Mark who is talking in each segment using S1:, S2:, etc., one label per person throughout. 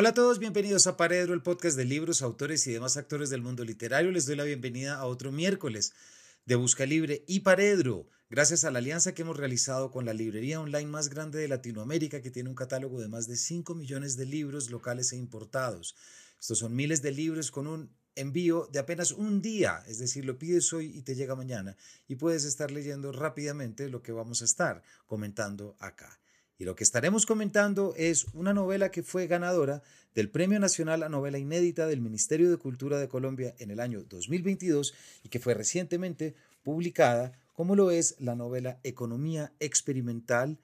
S1: Hola a todos, bienvenidos a Paredro, el podcast de libros, autores y demás actores del mundo literario. Les doy la bienvenida a otro miércoles de Busca Libre y Paredro, gracias a la alianza que hemos realizado con la librería online más grande de Latinoamérica, que tiene un catálogo de más de 5 millones de libros locales e importados. Estos son miles de libros con un envío de apenas un día, es decir, lo pides hoy y te llega mañana y puedes estar leyendo rápidamente lo que vamos a estar comentando acá. Y lo que estaremos comentando es una novela que fue ganadora del Premio Nacional a Novela Inédita del Ministerio de Cultura de Colombia en el año 2022 y que fue recientemente publicada, como lo es la novela Economía Experimental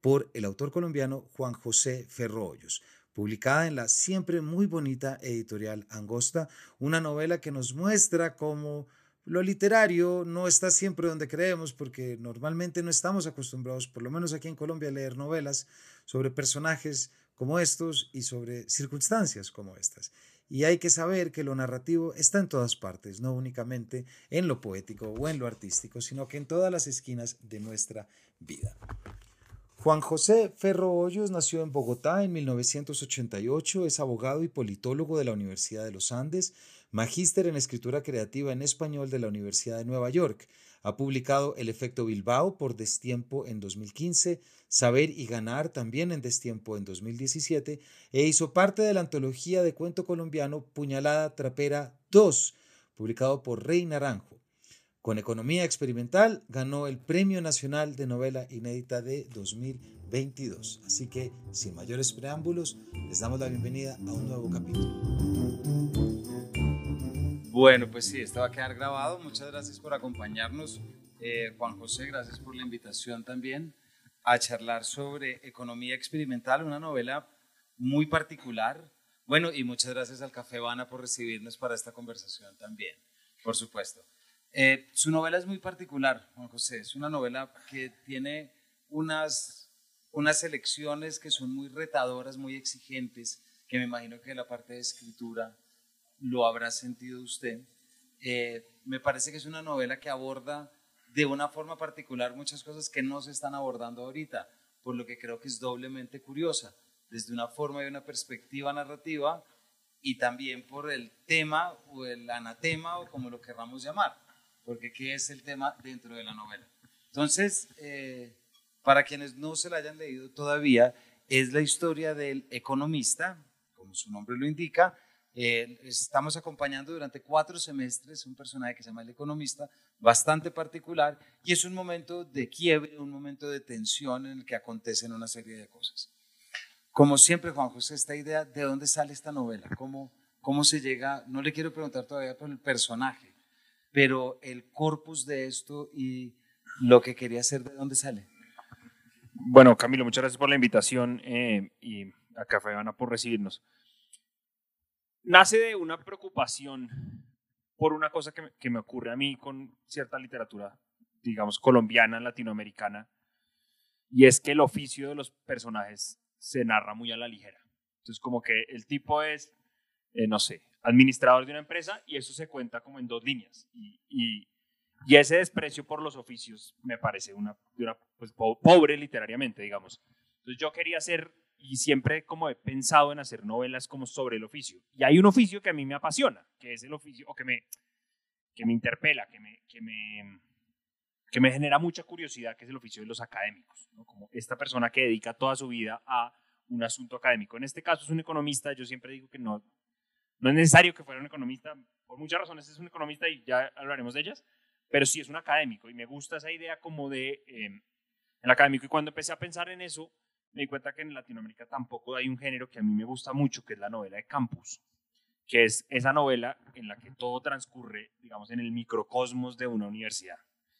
S1: por el autor colombiano Juan José Ferrollos, publicada en la siempre muy bonita editorial Angosta, una novela que nos muestra cómo lo literario no está siempre donde creemos porque normalmente no estamos acostumbrados, por lo menos aquí en Colombia, a leer novelas sobre personajes como estos y sobre circunstancias como estas. Y hay que saber que lo narrativo está en todas partes, no únicamente en lo poético o en lo artístico, sino que en todas las esquinas de nuestra vida. Juan José Ferro Hoyos nació en Bogotá en 1988, es abogado y politólogo de la Universidad de los Andes, magíster en escritura creativa en español de la Universidad de Nueva York. Ha publicado El efecto Bilbao por Destiempo en 2015, Saber y Ganar también en Destiempo en 2017 e hizo parte de la antología de cuento colombiano Puñalada Trapera 2, publicado por Rey Naranjo. Con Economía Experimental ganó el Premio Nacional de Novela Inédita de 2022. Así que, sin mayores preámbulos, les damos la bienvenida a un nuevo capítulo.
S2: Bueno, pues sí, esto va a quedar grabado. Muchas gracias por acompañarnos. Eh, Juan José, gracias por la invitación también a charlar sobre Economía Experimental, una novela muy particular. Bueno, y muchas gracias al Café Vana por recibirnos para esta conversación también, por supuesto. Eh, su novela es muy particular, Juan José. Es una novela que tiene unas, unas selecciones que son muy retadoras, muy exigentes, que me imagino que la parte de escritura lo habrá sentido usted. Eh, me parece que es una novela que aborda de una forma particular muchas cosas que no se están abordando ahorita, por lo que creo que es doblemente curiosa, desde una forma y una perspectiva narrativa y también por el tema o el anatema o como lo querramos llamar, porque ¿qué es el tema dentro de la novela? Entonces, eh, para quienes no se la hayan leído todavía, es la historia del economista, como su nombre lo indica, eh, estamos acompañando durante cuatro semestres un personaje que se llama el economista, bastante particular, y es un momento de quiebre, un momento de tensión en el que acontecen una serie de cosas. Como siempre, Juan José, esta idea, ¿de dónde sale esta novela? ¿Cómo, cómo se llega? No le quiero preguntar todavía por el personaje, pero el corpus de esto y lo que quería hacer, ¿de dónde sale?
S3: Bueno, Camilo, muchas gracias por la invitación eh, y a Café Habana por recibirnos nace de una preocupación por una cosa que me, que me, ocurre a mí con cierta literatura, digamos, colombiana, latinoamericana, y es que el oficio de los personajes se narra muy a la ligera. Entonces, como que el tipo es, eh, no sé, administrador de una empresa y eso se cuenta como en dos líneas. Y, y, ese desprecio por los oficios me parece una, una pues, pobre literariamente, digamos. Entonces, yo quería hacer y siempre como he pensado en hacer novelas como sobre el oficio. Y hay un oficio que a mí me apasiona, que es el oficio, o que me, que me interpela, que me, que, me, que me genera mucha curiosidad, que es el oficio de los académicos, ¿no? como esta persona que dedica toda su vida a un asunto académico. En este caso es un economista, yo siempre digo que no, no es necesario que fuera un economista, por muchas razones es un economista y ya hablaremos de ellas, pero sí es un académico y me gusta esa idea como de eh, el académico. Y cuando empecé a pensar en eso, me di cuenta que en Latinoamérica tampoco hay un género que a mí me gusta mucho, que es la novela de campus, que es esa novela en la que todo transcurre, digamos, en el microcosmos de una universidad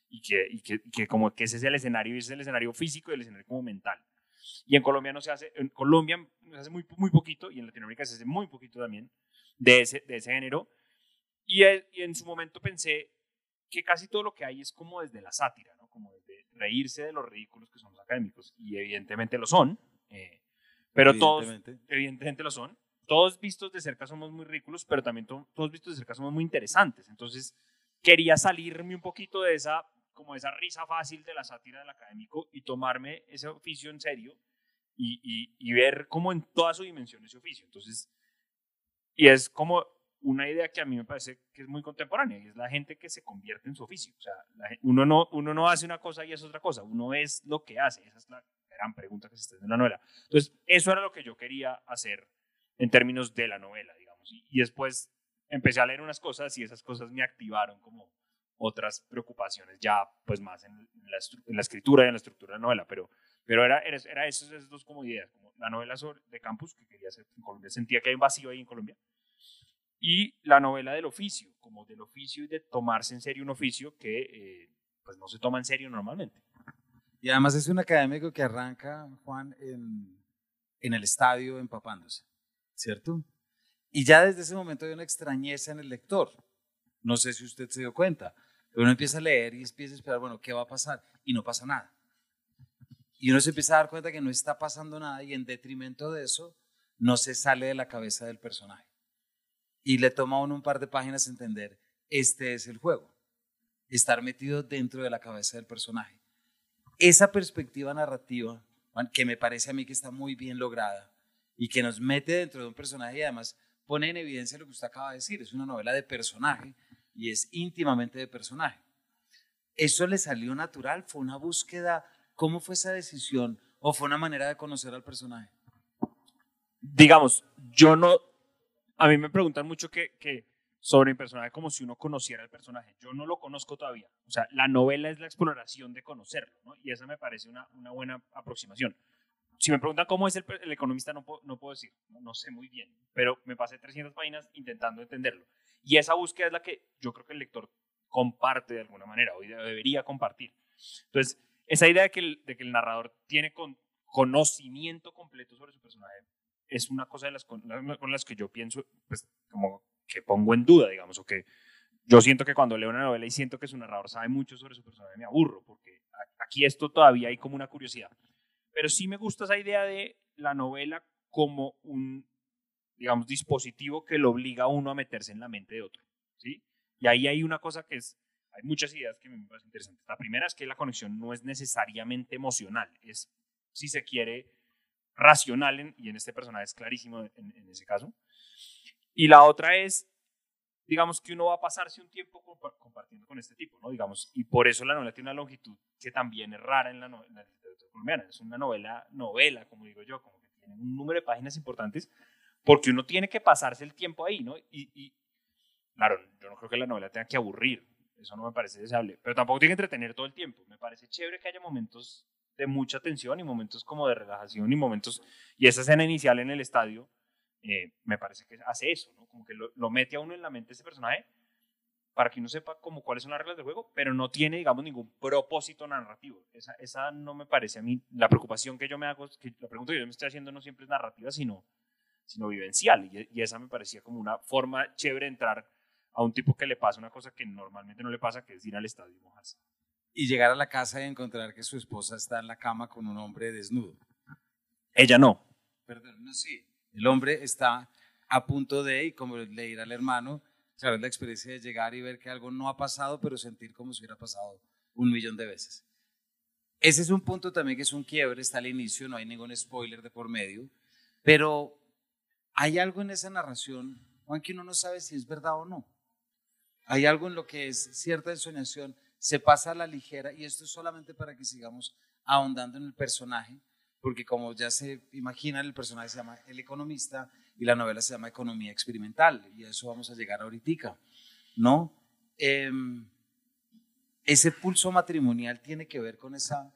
S3: y que, y que, que como que ese es el escenario, ese es el escenario físico y el escenario como mental. Y en Colombia no se hace, en Colombia se hace muy, muy poquito y en Latinoamérica se hace muy poquito también de ese, de ese género. Y, y en su momento pensé que casi todo lo que hay es como desde la sátira, ¿no? Como desde reírse de los ridículos que son los académicos, y evidentemente lo son, eh, pero todos, evidentemente lo son. Todos vistos de cerca somos muy ridículos, pero también todos vistos de cerca somos muy interesantes. Entonces, quería salirme un poquito de esa, como esa risa fácil de la sátira del académico y tomarme ese oficio en serio y, y, ver como en toda su dimensión ese oficio. Entonces, y es como una idea que a mí me parece que es muy contemporánea, y es la gente que se convierte en su oficio. O sea, uno, no, uno no hace una cosa y es otra cosa, uno es lo que hace. Esa es la gran pregunta que se está en la novela. Entonces, eso era lo que yo quería hacer en términos de la novela, digamos. Y, y después empecé a leer unas cosas y esas cosas me activaron como otras preocupaciones ya pues más en la, en la escritura y en la estructura de la novela, pero, pero era, era, era esas, esas, dos como ideas, como la novela sobre, de campus que quería hacer en Colombia, sentía que hay un vacío ahí en Colombia, y la novela del oficio, como del oficio y de tomarse en serio un oficio que eh, pues no se toma en serio normalmente.
S2: Y además es un académico que arranca, Juan, en, en el estadio empapándose, ¿cierto? Y ya desde ese momento hay una extrañeza en el lector. No sé si usted se dio cuenta. Uno empieza a leer y empieza a esperar, bueno, ¿qué va a pasar? Y no pasa nada. Y uno se empieza a dar cuenta que no está pasando nada y en detrimento de eso no se sale de la cabeza del personaje. Y le toma a uno un par de páginas entender, este es el juego. Estar metido dentro de la cabeza del personaje. Esa perspectiva narrativa, que me parece a mí que está muy bien lograda y que nos mete dentro de un personaje y además pone en evidencia lo que usted acaba de decir. Es una novela de personaje y es íntimamente de personaje. ¿Eso le salió natural? ¿Fue una búsqueda? ¿Cómo fue esa decisión? ¿O fue una manera de conocer al personaje?
S3: Digamos, yo no... A mí me preguntan mucho que, sobre mi personaje como si uno conociera al personaje. Yo no lo conozco todavía. O sea, la novela es la exploración de conocerlo, ¿no? Y esa me parece una, buena aproximación. Si me preguntan cómo es el, economista, no, no puedo decir, no, no, sé muy bien, pero me pasé 300 páginas intentando entenderlo. Y esa búsqueda es la que yo creo que el lector comparte de alguna manera, o debería compartir. Entonces, esa idea de que el, narrador tiene con, conocimiento completo sobre su personaje es una cosa las con, las que yo pienso, pues como que pongo en duda, digamos, o que yo siento que cuando leo una novela y siento que su narrador sabe mucho sobre su personaje, me aburro, porque aquí esto todavía hay como una curiosidad. Pero sí me gusta esa idea de la novela como un, digamos, dispositivo que lo obliga a uno a meterse en la mente de otro, ¿sí? Y ahí hay una cosa que es, hay muchas ideas que me parecen interesantes. La primera es que la conexión no es necesariamente emocional, es, si se quiere, racional, y en este personaje es clarísimo en, en, ese caso. Y la otra es, digamos, que uno va a pasarse un tiempo compartiendo con este tipo, ¿no? Digamos, y por eso la novela tiene una longitud que también es rara en la, en la literatura colombiana. Es una novela, novela, como digo yo, como que tiene un número de páginas importantes, porque uno tiene que pasarse el tiempo ahí, ¿no? Y, y, claro, yo no creo que la novela tenga que aburrir, eso no me parece deseable, pero tampoco tiene que entretener todo el tiempo. Me parece chévere que haya momentos de mucha tensión y momentos como de relajación y momentos, y esa escena inicial en el estadio, eh, me parece que hace eso. Como que lo, mete a uno en la mente ese personaje para que uno sepa como cuáles son las reglas del juego, pero no tiene, digamos, ningún propósito narrativo. Esa, esa no me parece a mí, la preocupación que yo me hago, que la pregunta que yo me estoy haciendo no siempre es narrativa, sino sino vivencial. Y, esa me parecía como una forma chévere de entrar a un tipo que le pasa una cosa que normalmente no le pasa, que es ir al estadio y mojarse.
S2: Y llegar a la casa y encontrar que su esposa está en la cama con un hombre desnudo.
S3: Ella no.
S2: Perdón, no, sí. El hombre está a punto de, y como le dirá al hermano, claro, es la experiencia de llegar y ver que algo no ha pasado, pero sentir como si hubiera pasado un millón de veces. Ese es un punto también que es un quiebre, está al inicio, no hay ningún spoiler de por medio, pero hay algo en esa narración, Juan, que uno no sabe si es verdad o no. Hay algo en lo que es cierta ensoñación, se pasa a la ligera, y esto es solamente para que sigamos ahondando en el personaje, porque como ya se imaginan, el personaje se llama El Economista y la novela se llama Economía Experimental, y a eso vamos a llegar ahorita, ¿no? Em, ese pulso matrimonial tiene que ver con esa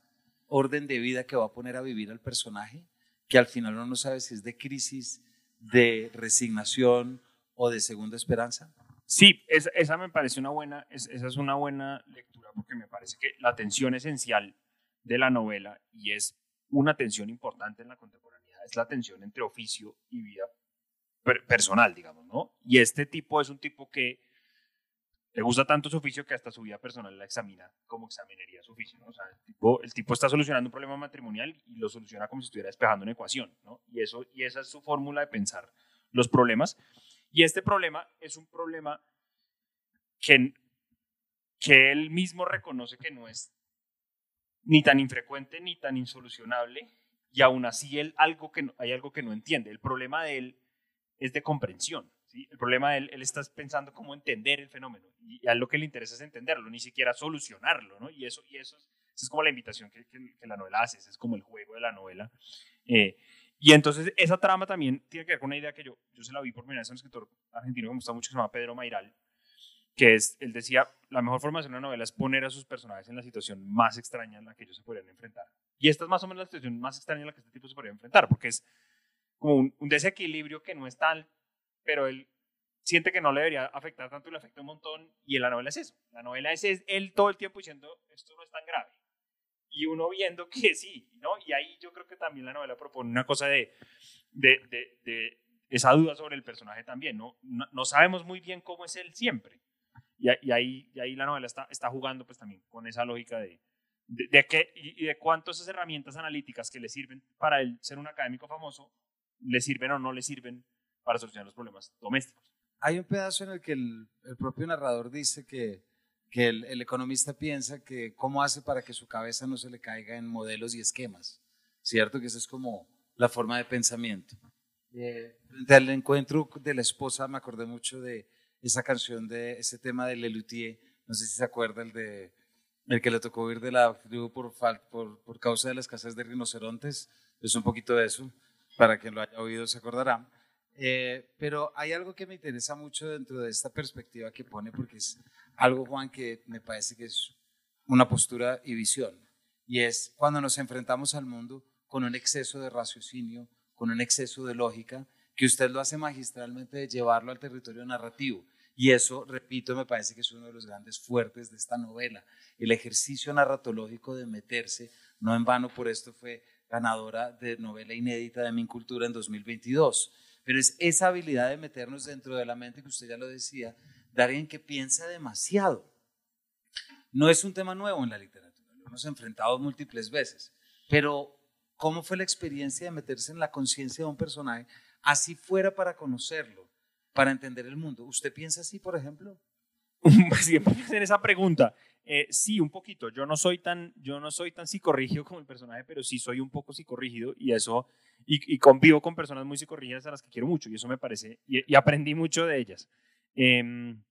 S2: orden de vida que va a poner a vivir al personaje, que al final uno no sabe si es de crisis, de resignación o de segunda esperanza?
S3: Sí, esa, me parece una buena, esa es una buena lectura porque me parece que la tensión esencial de la novela, y es una tensión importante en la contemporaneidad, es la tensión entre oficio y vida personal, digamos, ¿no? Y este tipo es un tipo que le gusta tanto su oficio que hasta su vida personal la examina como examinaría su oficio. ¿no? O sea, el tipo, el tipo está solucionando un problema matrimonial y lo soluciona como si estuviera despejando una ecuación. ¿no? Y, eso, y esa es su fórmula de pensar los problemas. Y este problema es un problema que, que él mismo reconoce que no es ni tan infrecuente ni tan insolucionable y aún así él algo que hay algo que no entiende. El problema de él es de comprensión. El problema de él, él está pensando cómo entender el fenómeno y a lo que le interesa es entenderlo, ni siquiera solucionarlo. ¿no? Y eso, y eso es, como la invitación que, que, la novela hace, es como el juego de la novela. Eh, y entonces esa trama también tiene que ver con una idea que yo, yo se la vi por primera vez a un escritor argentino que me gusta mucho, que se llama Pedro Mairal, que es, él decía, la mejor forma de hacer una novela es poner a sus personajes en la situación más extraña en la que ellos se podrían enfrentar. Y esta es más o menos la situación más extraña en la que este tipo se podría enfrentar, porque es como un, desequilibrio que no es tal, pero él siente que no le debería afectar tanto y le afecta un montón, y en la novela es eso. La novela es, es él todo el tiempo diciendo, esto no es tan grave. Y uno viendo que sí, ¿no? Y ahí yo creo que también la novela propone una cosa de, de, de, esa duda sobre el personaje también, ¿no? ¿no? sabemos muy bien cómo es él siempre. Y, ahí, y ahí la novela está, está jugando pues también con esa lógica de, de, qué y, de cuántas esas herramientas analíticas que le sirven para él ser un académico famoso, le sirven o no le sirven para solucionar los problemas domésticos.
S2: Hay un pedazo en el que el, propio narrador dice que, que el, economista piensa que cómo hace para que su cabeza no se le caiga en modelos y esquemas, ¿cierto? Que esa es como la forma de pensamiento. Eh, del encuentro de la esposa me acordé mucho de esa canción de ese tema de Lelutier, no sé si se acuerda el de el que le tocó huir de la tribu por, por, por causa de la escasez de rinocerontes, es un poquito de eso, para quien lo haya oído se acordará. Eh, pero hay algo que me interesa mucho dentro de esta perspectiva que pone, porque es algo, Juan, que me parece que es una postura y visión, y es cuando nos enfrentamos al mundo con un exceso de raciocinio, con un exceso de lógica, que usted lo hace magistralmente de llevarlo al territorio narrativo. Y eso, repito, me parece que es uno de los grandes fuertes de esta novela. El ejercicio narratológico de meterse, no en vano por esto fue ganadora de novela inédita de Mi Cultura en 2022. Pero es esa habilidad de meternos dentro de la mente, que usted ya lo decía, de alguien que piensa demasiado. No es un tema nuevo en la literatura, lo hemos enfrentado múltiples veces. Pero, ¿cómo fue la experiencia de meterse en la conciencia de un personaje, así fuera para conocerlo? para entender el mundo. ¿Usted piensa así, por ejemplo?
S3: Siempre me hacen esa pregunta. Eh, sí, un poquito. Yo no soy tan, yo no soy tan psicorrígido como el personaje, pero sí soy un poco psicorrígido y eso, y, convivo con personas muy psicorrígidas a las que quiero mucho y eso me parece, y, aprendí mucho de ellas. Em,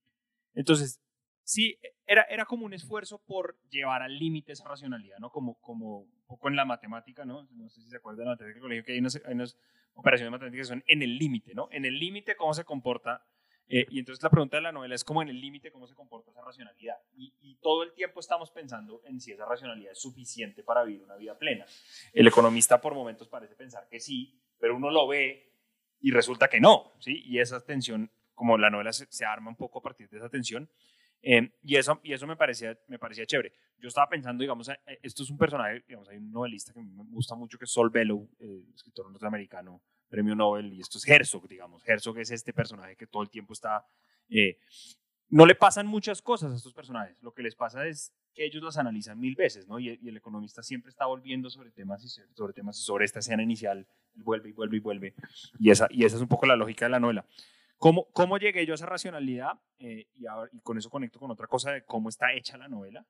S3: entonces, sí, era, era como un esfuerzo por llevar al límite esa racionalidad, ¿no? Como, como un poco en la matemática, ¿no? No sé si se acuerdan de la matemática del colegio, que hay unas, hay unas operaciones matemáticas que son en el límite, ¿no? En el límite, ¿cómo se comporta? Eh, y entonces la pregunta de la novela es cómo en el límite, ¿cómo se comporta esa racionalidad? Y, y, todo el tiempo estamos pensando en si esa racionalidad es suficiente para vivir una vida plena. El economista por momentos parece pensar que sí, pero uno lo ve y resulta que no, ¿sí? Y esa tensión, como la novela se, se arma un poco a partir de esa tensión, eh, y, eso, y eso me parecía, me parecía chévere. Yo estaba pensando, digamos, eh, esto es un personaje, digamos, hay un novelista que me gusta mucho que es Sol Bellow, eh, escritor norteamericano, premio Nobel, y esto es Herzog, digamos. Herzog es este personaje que todo el tiempo está... no le pasan muchas cosas a estos personajes, lo que les pasa es que ellos las analizan mil veces, ¿no? Y, el economista siempre está volviendo sobre temas y sobre temas y sobre esta escena inicial, vuelve y vuelve y vuelve. Y esa, y esa es un poco la lógica de la novela. ¿Cómo, cómo llegué yo a esa racionalidad? Eh, y, y, con eso conecto con otra cosa de cómo está hecha la novela,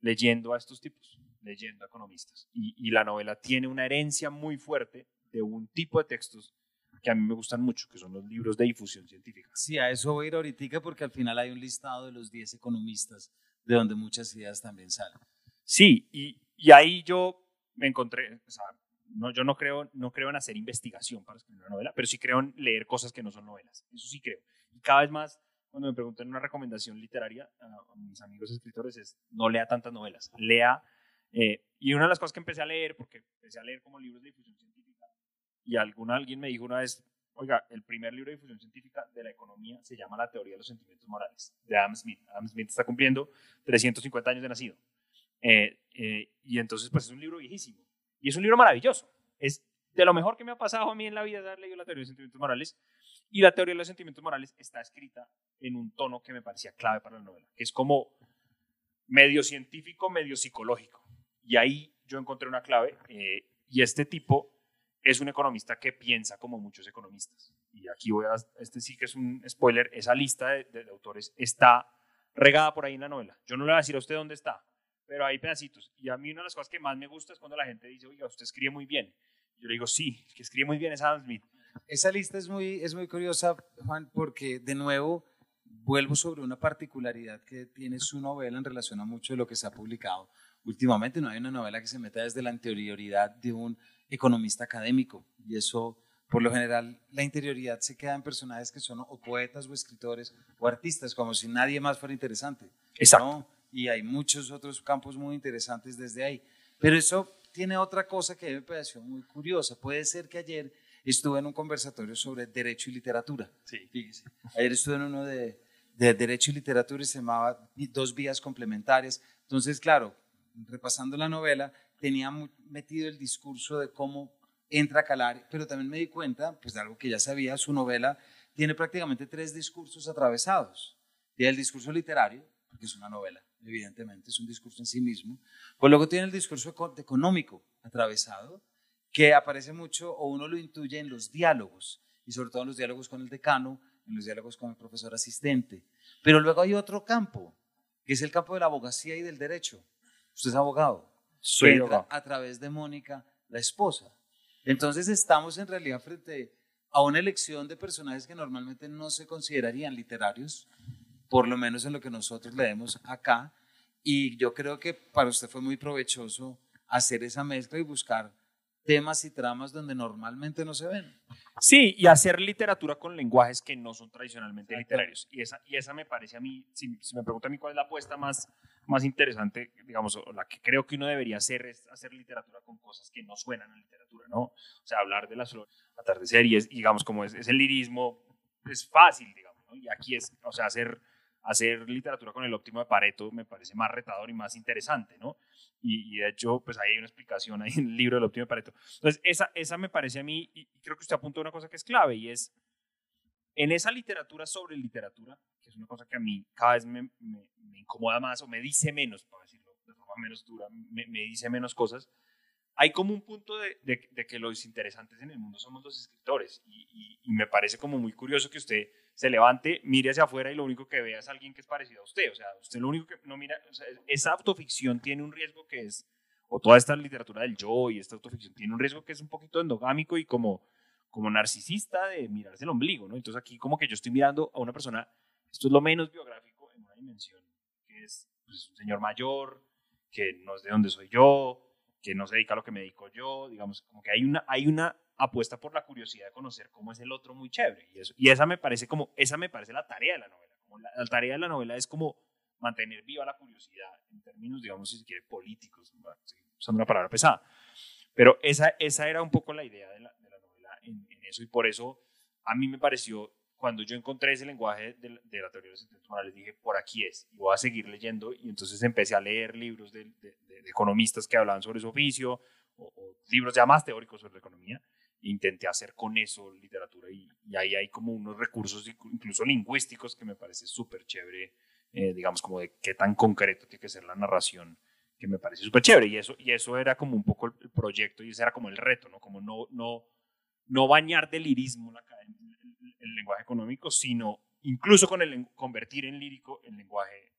S3: leyendo a estos tipos, leyendo a economistas. Y, y, la novela tiene una herencia muy fuerte de un tipo de textos que a mí me gustan mucho, que son los libros de difusión científica.
S2: Sí, a eso voy a ir ahorita porque al final hay un listado de los 10 economistas de donde muchas ideas también salen.
S3: Sí, y, y ahí yo me encontré, o sea, no, yo no creo, no creo en hacer investigación para escribir una novela, pero sí creo en leer cosas que no son novelas. Eso sí creo. Y cada vez más, cuando me preguntan una recomendación literaria a, mis amigos escritores, es no lea tantas novelas. Lea. Eh, y una de las cosas que empecé a leer, porque empecé a leer como libros de difusión científica, y alguna, alguien me dijo una vez, oiga, el primer libro de difusión científica de la economía se llama La teoría de los sentimientos morales, de Adam Smith. Adam Smith está cumpliendo 350 años de nacido. Eh, eh, y entonces, pues es un libro viejísimo y es un libro maravilloso. Es de lo mejor que me ha pasado a mí en la vida haber leído la teoría de los sentimientos morales. Y la teoría de los sentimientos morales está escrita en un tono que me parecía clave para la novela, es como medio científico, medio psicológico. Y ahí yo encontré una clave. Eh, y este tipo es un economista que piensa como muchos economistas. Y aquí voy a, este sí que es un spoiler, esa lista de autores está regada por ahí en la novela. Yo no le voy a decir a usted dónde está, pero hay pedacitos. Y a mí una de las cosas que más me gusta es cuando la gente dice, oiga, usted escribe muy bien. Yo le digo, sí, que escribe muy bien es Adam Smith.
S2: Esa lista es muy, es muy curiosa, Juan, porque de nuevo vuelvo sobre una particularidad que tiene su novela en relación a mucho de lo que se ha publicado. Últimamente no hay una novela que se meta desde la interioridad de un economista académico y eso, por lo general, la interioridad se queda en personajes que son o poetas o escritores o artistas, como si nadie más fuera interesante.
S3: Exacto.
S2: Y hay muchos otros campos muy interesantes desde ahí. Pero eso tiene otra cosa que me pareció muy curiosa. Puede ser que ayer estuve en un conversatorio sobre derecho y literatura.
S3: Sí.
S2: Fíjese. Ayer estuve en uno de, de derecho y literatura y se llamaba Dos vías complementarias. Entonces, claro, repasando la novela, tenía metido el discurso de cómo entra a calar, pero también me di cuenta, pues de algo que ya sabía, su novela tiene prácticamente tres discursos atravesados. Tiene el discurso literario, porque es una novela, evidentemente, es un discurso en sí mismo. Pues luego tiene el discurso económico atravesado, que aparece mucho o uno lo intuye en los diálogos, y sobre todo en los diálogos con el decano, en los diálogos con el profesor asistente. Pero luego hay otro campo, que es el campo de la abogacía y del derecho. Usted es abogado.
S3: Soy
S2: entra a través de Mónica, la esposa. Entonces estamos en realidad frente a una elección de personajes que normalmente no se considerarían literarios, por lo menos en lo que nosotros leemos acá. Y yo creo que para usted fue muy provechoso hacer esa mezcla y buscar temas y tramas donde normalmente no se ven.
S3: Sí, y hacer literatura con lenguajes que no son tradicionalmente literarios. Y esa, y esa me parece a mí, si, me pregunta a mí cuál es la apuesta más, más interesante, digamos, o la que creo que uno debería hacer es hacer literatura con cosas que no suenan a literatura, ¿no? O sea, hablar de las flores, atardecer y, es, digamos, como es, es el lirismo, es fácil, digamos, ¿no? Y aquí es, o sea, hacer hacer literatura con el óptimo de Pareto me parece más retador y más interesante, ¿no? Y, de hecho, pues ahí hay una explicación ahí en el libro del óptimo de Pareto. Entonces, esa, esa me parece a mí, y creo que usted apunta a una cosa que es clave, y es, en esa literatura sobre literatura, que es una cosa que a mí cada vez me, incomoda más o me dice menos, para decirlo de forma menos dura, me, dice menos cosas, hay como un punto de, de, que los interesantes en el mundo somos los escritores, y me parece como muy curioso que usted se levante, mire hacia afuera y lo único que vea es alguien que es parecido a usted. O sea, usted lo único que no mira, esa autoficción tiene un riesgo que es, o toda esta literatura del yo y esta autoficción tiene un riesgo que es un poquito endogámico y como, como narcisista de mirarse el ombligo, ¿no? Entonces aquí como que yo estoy mirando a una persona, esto es lo menos biográfico en una dimensión, que es pues, un señor mayor, que no es de donde soy yo, que no se dedica a lo que me dedico yo, digamos, como que hay una, hay una apuesta por la curiosidad de conocer cómo es el otro muy chévere. Y, eso, y esa me parece como, esa me parece la tarea de la novela. La, tarea de la novela es como mantener viva la curiosidad en términos, digamos, si se quiere, políticos, usando una palabra pesada. Pero esa, esa era un poco la idea de la, de la novela en, eso y por eso a mí me pareció, cuando yo encontré ese lenguaje de, la teoría de los morales, dije, por aquí es, y voy a seguir leyendo, y entonces empecé a leer libros de, economistas que hablaban sobre su oficio, o, o libros ya más teóricos sobre la economía, intenté hacer con eso literatura y, ahí hay como unos recursos incluso lingüísticos que me parece súper chévere, eh, digamos como de qué tan concreto tiene que ser la narración, que me parece súper chévere y eso, y eso era como un poco el, proyecto y ese era como el reto, ¿no? Como no, no, no bañar de lirismo el, el, lenguaje económico, sino incluso con el convertir en lírico el lenguaje,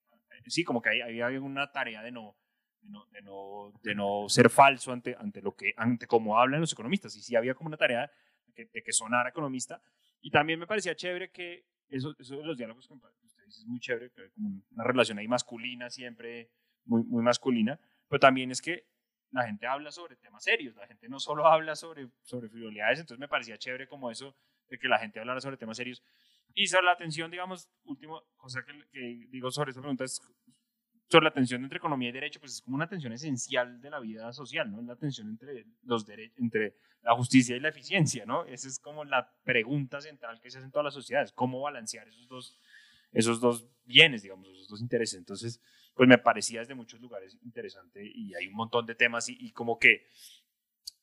S3: sí, como que ahí había una tarea de no de no, de no, ser falso ante, ante, lo que, ante cómo hablan los economistas. Y sí había como una tarea de de que sonara economista. Y también me parecía chévere que eso, eso de los diálogos que usted dice es muy chévere, que hay como una relación ahí masculina siempre, muy, muy masculina. Pero también es que la gente habla sobre temas serios, la gente no solo habla sobre, sobre frivolidades, entonces me parecía chévere como eso de que la gente hablara sobre temas serios. Y sobre la atención, digamos, último cosa que, que digo sobre esta pregunta es sobre la tensión entre economía y derecho, pues es como una tensión esencial de la vida social, ¿no? La tensión entre, los entre la justicia y la eficiencia, ¿no? Esa es como la pregunta central que se hace en todas las sociedades, cómo balancear esos dos, esos dos bienes, digamos, esos dos intereses. Entonces, pues me parecía desde muchos lugares interesante y hay un montón de temas y, como que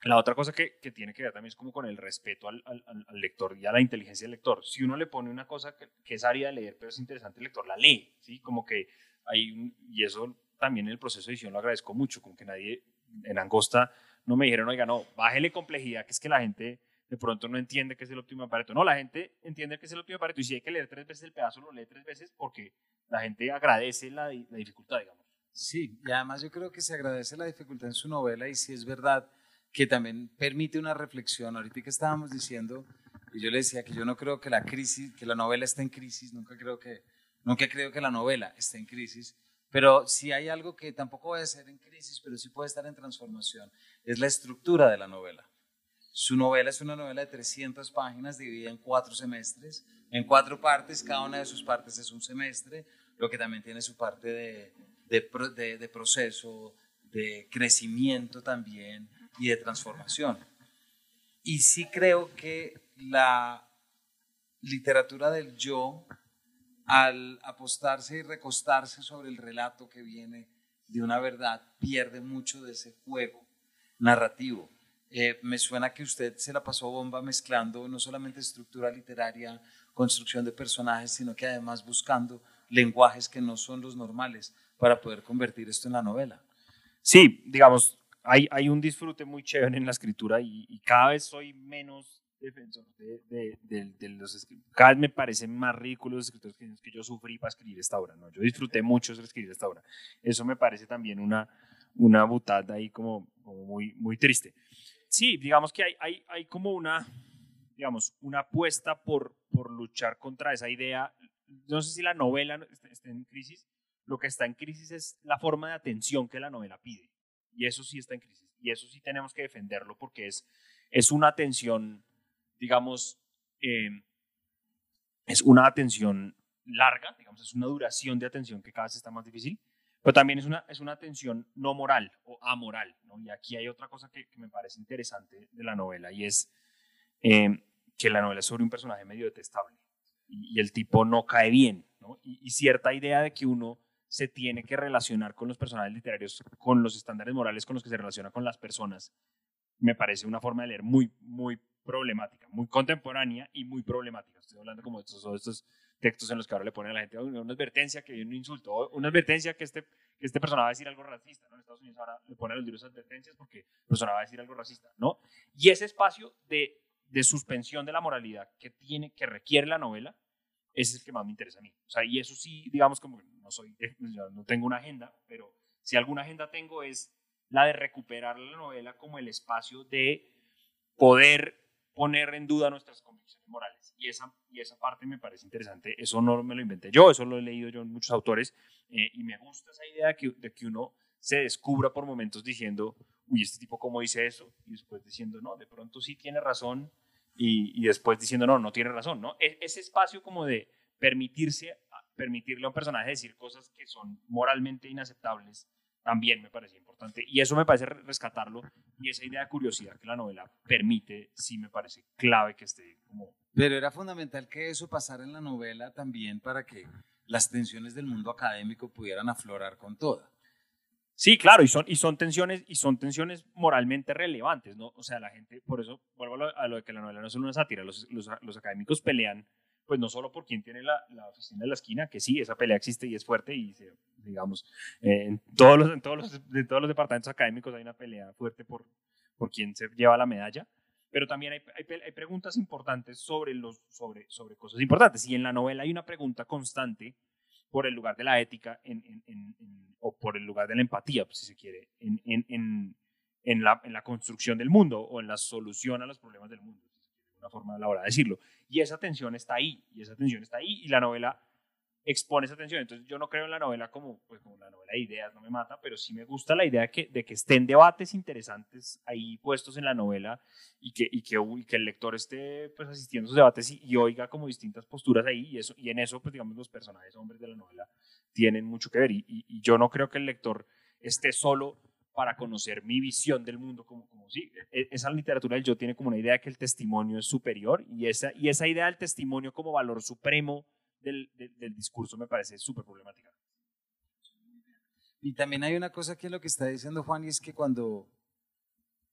S3: la otra cosa que, que, tiene que ver también es como con el respeto al, al, al, lector y a la inteligencia del lector. Si uno le pone una cosa que, que es área de leer, pero es interesante, el lector la lee, ¿sí? Como que y eso también en el proceso de edición lo agradezco mucho, como que nadie en Angosta no me dijeron, oiga, no, bájele complejidad, que es que la gente de pronto no entiende que es el óptimo de Pareto. No, la gente entiende que es el óptimo de Pareto y si hay que leer tres veces el pedazo, lo lee tres veces porque la gente agradece la, dificultad, digamos.
S2: Sí, y además yo creo que se agradece la dificultad en su novela y si es verdad que también permite una reflexión. Ahorita que estábamos diciendo, y yo le decía que yo no creo que la crisis, que la novela esté en crisis, nunca creo que, nunca creo que la novela esté en crisis, pero si hay algo que tampoco puede ser en crisis, pero sí puede estar en transformación, es la estructura de la novela. Su novela es una novela de 300 páginas dividida en cuatro semestres, en cuatro partes, cada una de sus partes es un semestre, lo que también tiene su parte de, de, de, proceso, de crecimiento también y de transformación. Y sí creo que la literatura del yo, al apostarse y recostarse sobre el relato que viene de una verdad, pierde mucho de ese juego narrativo. Eh, me suena que usted se la pasó bomba mezclando no solamente estructura literaria, construcción de personajes, sino que además buscando lenguajes que no son los normales para poder convertir esto en la novela.
S3: Sí, digamos, hay, hay un disfrute muy chévere en la escritura y, cada vez soy menos defensor de, de, los escritores. Cada vez me parecen más ridículos los escritores que, que, yo sufrí para escribir esta obra. ¿no? Yo disfruté mucho de escribir esta obra. Eso me parece también una, una butada ahí como, muy, muy triste. Sí, digamos que hay, hay, hay como una, digamos, una apuesta por, por luchar contra esa idea. No sé si la novela está en crisis, lo que está en crisis es la forma de atención que la novela pide. Y eso sí está en crisis. Y eso sí tenemos que defenderlo porque es, es una atención, digamos, eh, es una atención larga, digamos, es una duración de atención que cada vez está más difícil, pero también es una, es una atención no moral o amoral. Y aquí hay otra cosa que, me parece interesante de la novela y es eh, que la novela es sobre un personaje medio detestable y, el tipo no cae bien, y cierta idea de que uno se tiene que relacionar con los personajes literarios, con los estándares morales con los que se relaciona con las personas, me parece una forma de leer muy, muy problemática, muy contemporánea y muy problemática. Estoy hablando como de estos, estos textos en los que ahora le ponen a la gente una advertencia que viene un insulto, una advertencia que este, que este persona va a decir algo racista. ¿no? En Estados Unidos ahora le ponen a los libros advertencias porque la persona va a decir algo racista. ¿no? Y ese espacio de, de suspensión de la moralidad que, tiene, que requiere la novela ese es el que más me interesa a mí. O sea, y eso sí, digamos, como no soy, no tengo una agenda, pero si alguna agenda tengo es la de recuperar la novela como el espacio de poder poner en duda nuestras convicciones morales. Y esa, y esa parte me parece interesante. Eso no me lo inventé yo, eso lo he leído yo en muchos autores. Eh, y me gusta esa idea de que, de que uno se descubra por momentos diciendo, uy, este tipo cómo dice eso, y después diciendo, no, de pronto sí tiene razón, y, después diciendo, no, no tiene razón, ¿no? E, ese espacio como de permitirse, permitirle a un personaje decir cosas que son moralmente inaceptables, también me parece importante. Y eso me parece rescatarlo. Y esa idea de curiosidad que la novela permite, sí me parece clave que esté como...
S2: Pero era fundamental que eso pasara en la novela también para que las tensiones del mundo académico pudieran aflorar con toda.
S3: Sí, claro, y son, y son tensiones, y son tensiones moralmente relevantes, ¿no? O sea, la gente, por eso vuelvo a lo, de que la novela no es solo una sátira, los, los, los, académicos pelean, pues no solo por quien tiene la, la, oficina de la esquina, que sí, esa pelea existe y es fuerte, y digamos, eh, en, todos los, en, todos los, de todos los departamentos académicos hay una pelea fuerte por, por quien se lleva la medalla, pero también hay, hay, preguntas importantes sobre, los, sobre, sobre cosas importantes, y en la novela hay una pregunta constante por el lugar de la ética en, o por el lugar de la empatía, si se quiere, en, la, en la construcción del mundo o en la solución a los problemas del mundo, forma de la hora de decirlo. Y esa tensión está ahí, y esa tensión está ahí, y la novela expone esa tensión. Entonces yo no creo en la novela como, pues, como la novela de ideas, no me mata, pero sí me gusta la idea de que, de que estén debates interesantes ahí puestos en la novela y que, y que, el lector esté pues, asistiendo a esos debates y, oiga como distintas posturas ahí y, eso, y en eso, pues digamos, los personajes hombres de la novela tienen mucho que ver. Y, yo no creo que el lector esté solo para conocer mi visión del mundo, como, como sí, e, esa literatura del yo tiene como una idea de que el testimonio es superior y esa, y esa idea del testimonio como valor supremo del, discurso me parece súper problemática.
S2: Y también hay una cosa que es lo que está diciendo Juan y es que cuando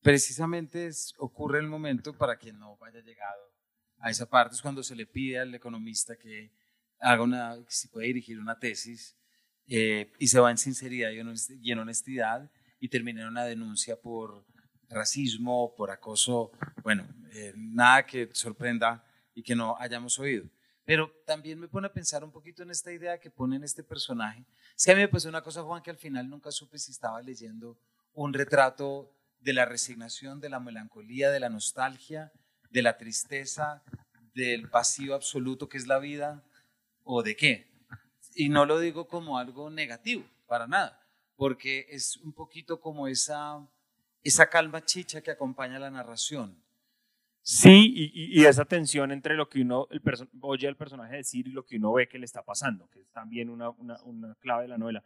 S2: precisamente ocurre el momento para quien no haya llegado a esa parte es cuando se le pide al economista que haga una, que se puede dirigir una tesis eh, y se va en sinceridad y en honestidad y termina en una denuncia por racismo, por acoso, bueno, eh, nada que sorprenda y que no hayamos oído. Pero también me pone a pensar un poquito en esta idea que pone en este personaje. Es que a mí me pasó una cosa, Juan, que al final nunca supe si estaba leyendo un retrato de la resignación, de la melancolía, de la nostalgia, de la tristeza, del vacío absoluto que es la vida, o de qué. Y no lo digo como algo negativo, para nada, porque es un poquito como esa, esa calma chicha que acompaña la narración.
S3: Sí, y, y, esa tensión entre lo que uno el oye al personaje decir y lo que uno ve que le está pasando, que es también una, una, una clave de la novela.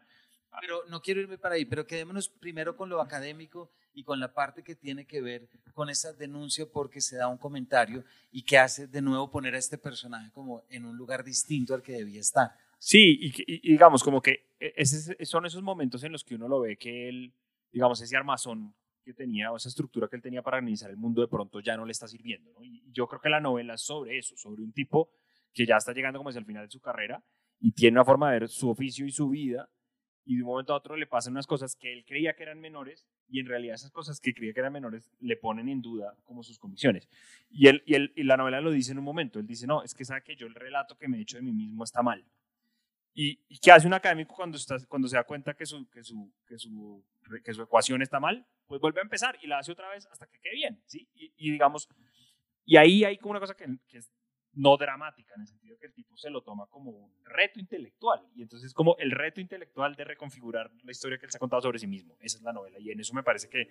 S2: Pero no quiero irme para ahí, pero quedémonos primero con lo académico y con la parte que tiene que ver con esa denuncia porque se da un comentario y que hace de nuevo poner a este personaje como en un lugar distinto al que debía estar.
S3: Sí, y, digamos como que e, son esos momentos en los que uno lo ve que él, digamos, ese armazón que tenía o esa estructura que él tenía para organizar el mundo de pronto ya no le está sirviendo. Y yo creo que la novela es sobre eso, sobre un tipo que ya está llegando como hacia el final de su carrera y tiene una forma de ver su oficio y su vida y de un momento a otro le pasan unas cosas que él creía que eran menores y en realidad esas cosas que creía que eran menores le ponen en duda como sus comisiones. Y, él, y, él, y la novela lo dice en un momento, él dice, no, es que sabe que yo el relato que me he hecho de mí mismo está mal. ¿Y, qué hace un académico cuando, está, cuando se da cuenta que su, que, su, que, su, que su ecuación está mal? Pues vuelve a empezar y la hace otra vez hasta que quede bien, ¿sí? Y, digamos, y ahí hay como una cosa que, que es no dramática, en el sentido que el tipo se lo toma como un reto intelectual. Y entonces es como el reto intelectual de reconfigurar la historia que él se ha contado sobre sí mismo. Esa es la novela. Y en eso me parece que,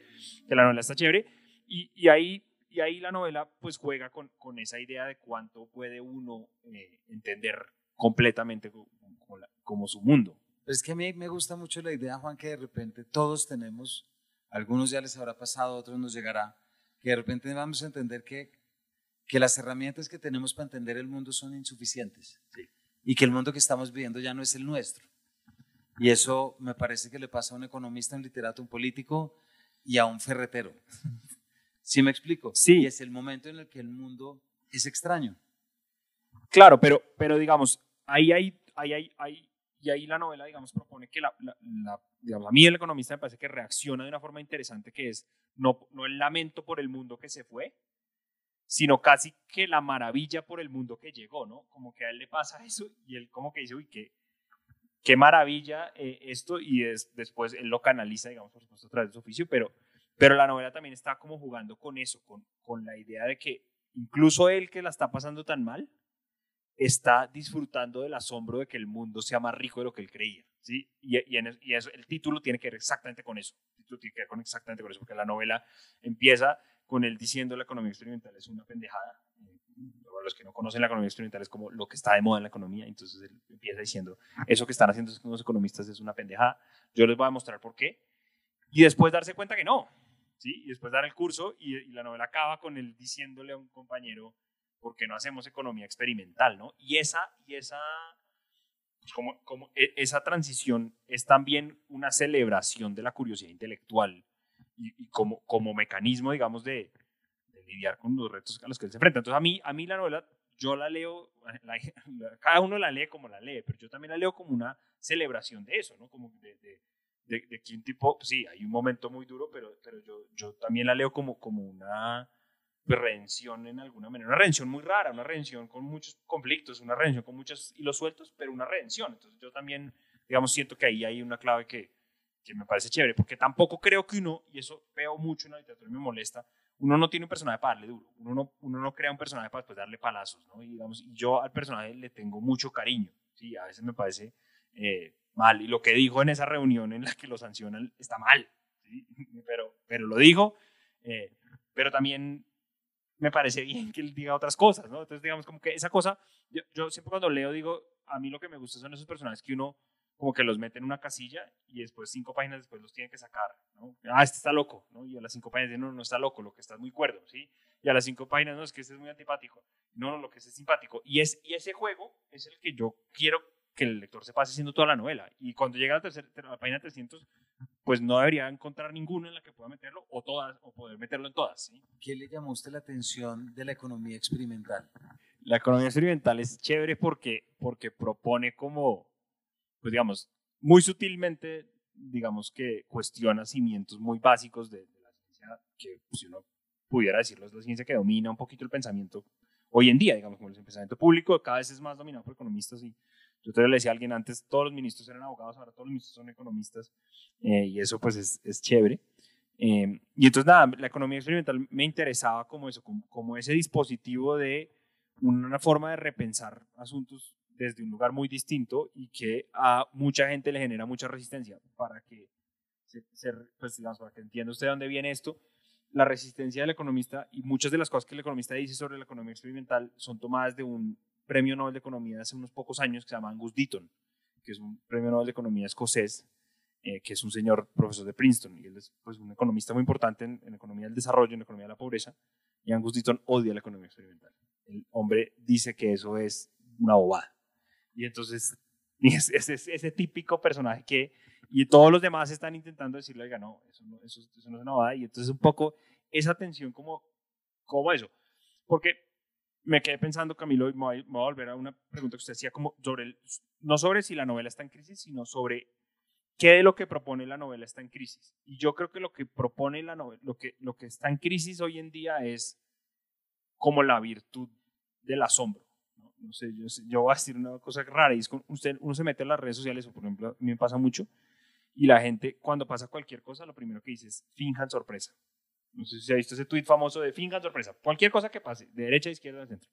S3: que la novela está chévere. Y, y, ahí, y ahí la novela pues juega con, con esa idea de cuánto puede uno eh, entender completamente como, como, su mundo.
S2: es que a mí me gusta mucho la idea, Juan, que de repente todos tenemos, algunos ya les habrá pasado, otros nos llegará, que de repente vamos a entender que que las herramientas que tenemos para entender el mundo son insuficientes y que el mundo que estamos viviendo ya no es el nuestro. Y eso me parece que le pasa a un economista, un literato, un político y a un ferretero. ¿Sí me explico?
S3: Sí.
S2: Y es el momento en el que el mundo es extraño.
S3: Claro, pero, pero digamos, ahí hay, ahí hay, ahí, y ahí la novela, digamos, propone que la, la, digamos, a mí el economista me parece que reacciona de una forma interesante que es no, no el lamento por el mundo que se fue, sino casi que la maravilla por el mundo que llegó, ¿no? Como que a él le pasa eso y él como que dice, uy, qué, qué maravilla eh, esto y es, después él lo canaliza, digamos, por supuesto, a través de su oficio, pero, pero la novela también está como jugando con eso, con, con la idea de que incluso él que la está pasando tan mal, está disfrutando del asombro de que el mundo sea más rico de lo que él creía, ¿sí? Y, el título tiene que ver exactamente con eso, título tiene que ver con exactamente con eso, porque la novela empieza con él diciendo la economía experimental es una pendejada. Para los que no conocen la economía experimental es como lo que está de moda en la economía, entonces él empieza diciendo, eso que están haciendo los economistas es una pendejada, yo les voy a mostrar por qué, y después darse cuenta que no, ¿sí? y después dar el curso y, la novela acaba con él diciéndole a un compañero, ¿por qué no hacemos economía experimental? ¿no? Y esa, y esa, pues como, como e, esa transición es también una celebración de la curiosidad intelectual y, como, como mecanismo, digamos, de, lidiar con los retos a los que él se enfrenta. Entonces, a mí, a mí la novela, yo la leo, cada uno la lee como la lee, pero yo también la leo como una celebración de eso, ¿no? Como de, de, de, que un tipo, pues sí, hay un momento muy duro, pero, pero yo, yo también la leo como, como una redención en alguna manera, una redención muy rara, una redención con muchos conflictos, una redención con muchos hilos sueltos, pero una redención. Entonces yo también, digamos, siento que ahí hay una clave que, que me parece chévere, porque tampoco creo que uno, y eso veo mucho en la literatura y me molesta, uno no tiene un personaje para darle duro, uno no, uno no crea un personaje para después darle palazos, ¿no? Y digamos, yo al personaje le tengo mucho cariño, ¿sí? A veces me parece eh, mal, y lo que dijo en esa reunión en la que lo sancionan está mal, ¿sí? Pero, pero lo dijo, eh, pero también me parece bien que él diga otras cosas, ¿no? Entonces, digamos, como que esa cosa, yo, siempre cuando leo digo, a mí lo que me gusta son esos personajes que uno como que los mete en una casilla y después cinco páginas después los tiene que sacar, ¿no? Ah, este está loco, ¿no? Y a las cinco páginas no, no está loco, lo que está es muy cuerdo, ¿sí? Y a las cinco páginas, no, es que este es muy antipático. No, no, lo que es, es simpático. Y, es, y ese juego es el que yo quiero que el lector se pase haciendo toda la novela. Y cuando llega a la, tercera, la página 300, pues no debería encontrar ninguna en la que pueda meterlo, o todas, o poder meterlo en todas, ¿sí?
S2: ¿Qué le llamó usted la atención de la economía experimental?
S3: La economía experimental es chévere porque, porque propone como, pues digamos, muy sutilmente, digamos que cuestiona cimientos muy básicos de, la ciencia, que pues, si uno pudiera decirlo, es la ciencia que domina un poquito el pensamiento hoy en día, digamos, como el pensamiento público cada vez es más dominado por economistas y yo te le decía a alguien antes, todos los ministros eran abogados, ahora todos los ministros son economistas eh, y eso pues es, es chévere. Eh, y entonces, nada, la economía experimental me interesaba como eso, como, como, ese dispositivo de una forma de repensar asuntos desde un lugar muy distinto y que a mucha gente le genera mucha resistencia para que, se, pues, digamos, para que entienda usted de dónde viene esto. La resistencia del economista y muchas de las cosas que el economista dice sobre la economía experimental son tomadas de un premio Nobel de Economía hace unos pocos años que se llama Angus Deaton, que es un premio Nobel de Economía escocés, eh, que es un señor profesor de Princeton, y él es pues, un economista muy importante en, economía del desarrollo, en economía de la pobreza, y Angus Deaton odia la economía experimental. El hombre dice que eso es una bobada. Y entonces es, es, ese típico personaje que, y todos los demás están intentando decirle, oiga, no, eso no es una bobada, y entonces un poco esa tensión como, como eso. Porque me quedé pensando, Camilo, y me voy, a volver a una pregunta que usted hacía, como sobre el, no sobre si la novela está en crisis, sino sobre qué de lo que propone la novela está en crisis. Y yo creo que lo que propone la novela, lo que, lo que está en crisis hoy en día es como la virtud del asombro. No, sé, yo, yo, voy a decir una cosa rara, y es que usted, uno se mete en las redes sociales, o por ejemplo, a mí me pasa mucho, y la gente cuando pasa cualquier cosa, lo primero que dice es, finjan sorpresa. No sé si se ha visto ese tweet famoso de finjan sorpresa. Cualquier cosa que pase, de derecha, izquierda, de centro.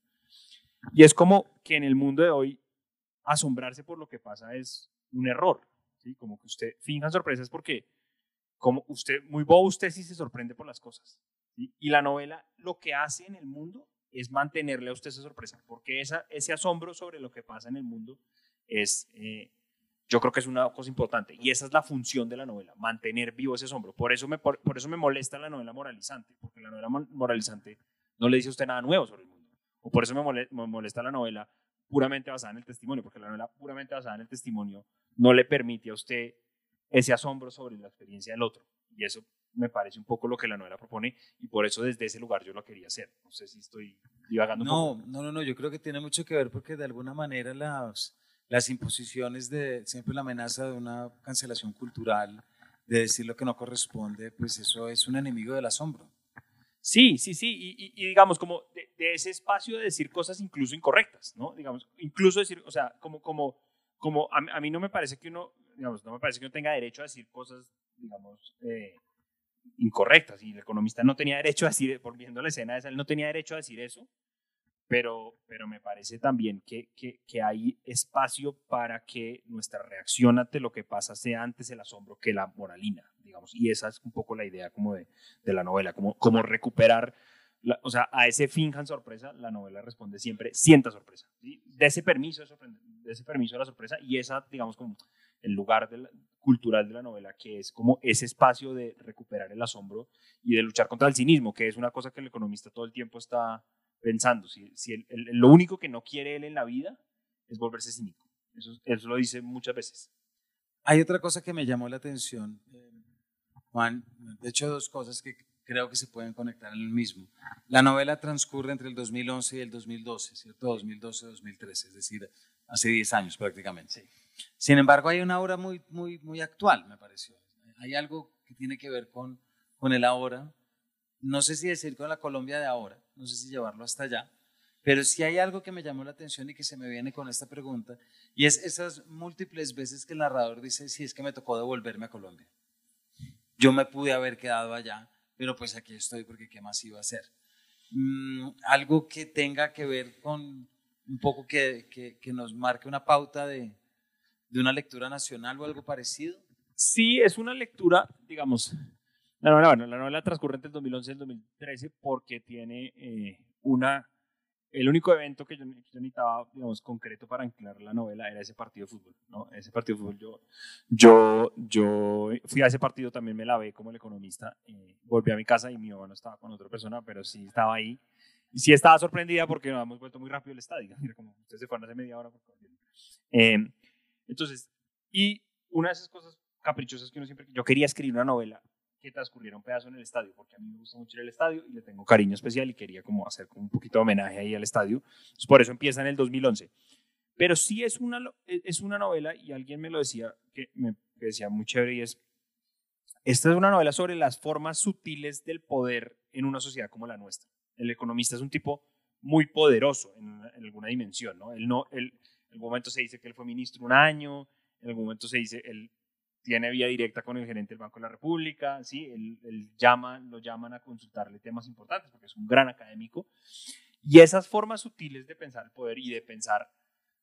S3: Y es como que en el mundo de hoy, asombrarse por lo que pasa es un error. ¿sí? Como que usted finjan sorpresas porque, como usted, muy bobo usted sí se sorprende por las cosas. Y la novela lo que hace en el mundo es mantenerle a usted esa sorpresa, porque esa, ese asombro sobre lo que pasa en el mundo es, eh, yo creo que es una cosa importante y esa es la función de la novela, mantener vivo ese asombro. Por eso me, por, eso me molesta la novela moralizante, porque la novela moralizante no le dice a usted nada nuevo sobre el mundo. O por eso me molesta, la novela puramente basada en el testimonio, porque la novela puramente basada en el testimonio no le permite a usted ese asombro sobre la experiencia del otro. Y eso me parece un poco lo que la novela propone y por eso desde ese lugar yo lo quería hacer. No sé si estoy divagando.
S2: No, no, no, no, yo creo que tiene mucho que ver porque de alguna manera las las imposiciones de siempre la amenaza de una cancelación cultural, de decir lo que no corresponde, pues eso es un enemigo del asombro.
S3: Sí, sí, sí, y, digamos, como de, ese espacio de decir cosas incluso incorrectas, ¿no? Digamos, incluso decir, o sea, como, como, como a, mí no me parece que uno, digamos, no me parece que uno tenga derecho a decir cosas, digamos, eh, incorrectas, y el economista no tenía derecho a decir, por viendo la escena esa, él no tenía derecho a decir eso, pero, pero me parece también que, que, que, hay espacio para que nuestra reacción ante lo que pasa sea antes el asombro que la moralina, digamos. Y esa es un poco la idea como de, de la novela, como, como recuperar, o sea, a ese finjan sorpresa, la novela responde siempre, sienta sorpresa. De ese permiso de, de ese permiso a la sorpresa y esa, digamos, como el lugar cultural de la novela, que es como ese espacio de recuperar el asombro y de luchar contra el cinismo, que es una cosa que el economista todo el tiempo está pensando. Si, si lo único que no quiere él en la vida es volverse cínico. Eso, eso lo dice muchas veces.
S2: Hay otra cosa que me llamó la atención, Juan, de hecho dos cosas que creo que se pueden conectar en el mismo. La novela transcurre entre el 2011 y el 2012, ¿cierto? 2012-2013, es decir, hace 10 años prácticamente. Sin embargo, hay una obra muy, muy, muy actual, me pareció. Hay algo que tiene que ver con, con el ahora, no sé si decir con la Colombia de ahora, no sé si llevarlo hasta allá, pero sí hay algo que me llamó la atención y que se me viene con esta pregunta, y es esas múltiples veces que el narrador dice, si es que me tocó devolverme a Colombia. Yo me pude haber quedado allá, pero pues aquí estoy porque qué más iba a hacer. Mm, algo que tenga que ver con un poco que, que, nos marque una pauta de, de una lectura nacional o algo parecido.
S3: Sí, es una lectura, digamos, la novela, bueno, la novela transcurre entre el 2011 y el 2013 porque tiene eh, una... El único evento que yo, necesitaba, digamos, concreto para anclar la novela era ese partido de fútbol, ¿no? Ese partido de fútbol, yo, yo, yo fui a ese partido, también me la ve como el economista, eh, volví a mi casa y mi mamá no estaba con otra persona, pero sí estaba ahí. Y sí estaba sorprendida porque nos hemos vuelto muy rápido el estadio, como ustedes se fueron hace media hora. Eh, entonces, y una de esas cosas caprichosas que uno siempre... Yo quería escribir una novela que transcurriera un pedazo en el estadio, porque a mí me gusta mucho al estadio y le tengo cariño especial y quería como hacer como un poquito de homenaje ahí al estadio. por eso empieza en el 2011. Pero sí es una, e, es una novela, y alguien me lo decía, que me decía muy chévere, y es, esta es una novela sobre las formas sutiles del poder en una sociedad como la nuestra. El economista es un tipo muy poderoso en, alguna dimensión, ¿no? Él no, él, en algún momento se dice que él fue ministro un año, en algún momento se dice, él tiene vía directa con el gerente del Banco de la República, ¿sí? Él, llama, lo llaman a consultarle temas importantes porque es un gran académico. Y esas formas sutiles de pensar el poder y de pensar,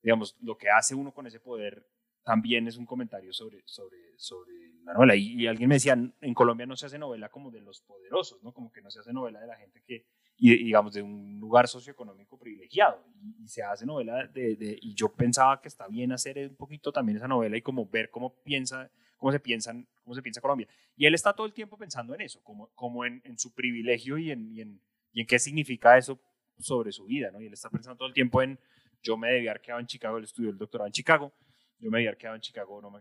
S3: digamos, lo que hace uno con ese poder también es un comentario sobre, sobre, sobre la novela. Y, alguien me decía, en Colombia no se hace novela como de los poderosos, ¿no? Como que no se hace novela de la gente que, y, digamos, de un lugar socioeconómico privilegiado. Y, se hace novela de, de, y yo pensaba que está bien hacer un poquito también esa novela y como ver cómo piensa, cómo se piensan, cómo se piensa Colombia. Y él está todo el tiempo pensando en eso, como, como en, en su privilegio y en, y en, y en qué significa eso sobre su vida, ¿no? Y él está pensando todo el tiempo en, yo me debía haber quedado en Chicago, él estudió el doctorado en Chicago, yo me debía haber quedado en Chicago, no me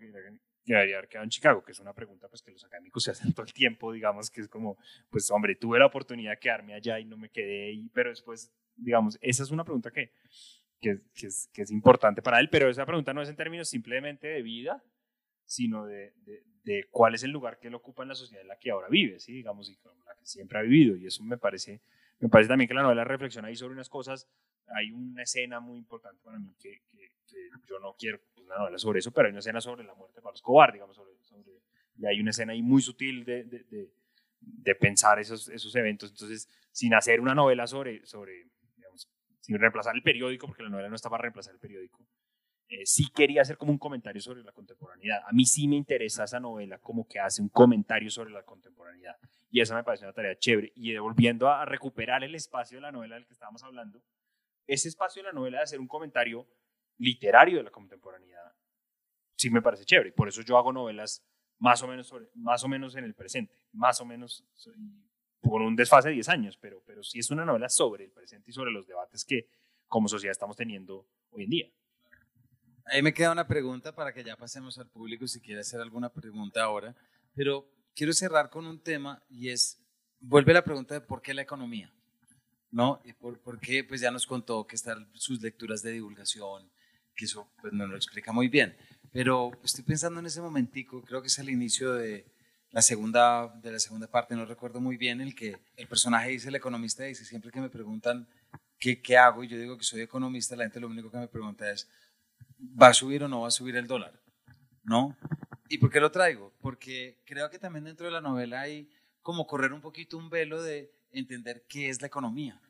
S3: debería haber quedado en Chicago, que es una pregunta pues que los académicos se hacen todo el tiempo, digamos, que es como, pues hombre, tuve la oportunidad de quedarme allá y no me quedé pero después, digamos, esa es una pregunta que, que, que, es, que es, importante para él, pero esa pregunta no es en términos simplemente de vida, sino de, de, de, cuál es el lugar que él ocupa en la sociedad en la que ahora vive, ¿sí? digamos, y con la que siempre ha vivido, y eso me parece, me parece también que la novela reflexiona ahí sobre unas cosas, hay una escena muy importante para mí que, que yo no quiero una novela sobre eso, pero hay una escena sobre la muerte Pablo Escobar, digamos, y hay una escena ahí muy sutil de, de, pensar esos, esos eventos. Entonces, sin hacer una novela sobre, sobre digamos, sin reemplazar el periódico, porque la novela no está para reemplazar el periódico, eh, sí quería hacer como un comentario sobre la contemporaneidad. A mí sí me interesa esa novela como que hace un comentario sobre la contemporaneidad. Y esa me parece una tarea chévere. Y volviendo a recuperar el espacio de la novela del que estábamos hablando, ese espacio de la novela de hacer un comentario literario de la contemporaneidad, sí me parece chévere. Por eso yo hago novelas más o menos, sobre, más o menos en el presente, más o menos por un desfase de 10 años, pero, pero sí es una novela sobre el presente y sobre los debates que como sociedad estamos teniendo hoy en día.
S2: Ahí me queda una pregunta para que ya pasemos al público si quiere hacer alguna pregunta ahora, pero quiero cerrar con un tema y es, vuelve la pregunta de por qué la economía, ¿no? Y por, por qué, pues ya nos contó que están sus lecturas de divulgación, que eso pues, no lo explica muy bien. Pero estoy pensando en ese momentico, creo que es el inicio de la segunda, de la segunda parte, no recuerdo muy bien, el que el personaje dice, el economista dice, siempre que me preguntan qué, qué hago y yo digo que soy economista, la gente lo único que me pregunta es, ¿va a subir o no va a subir el dólar? ¿No? ¿Y por qué lo traigo? Porque creo que también dentro de la novela hay como correr un poquito un velo de entender qué es la economía.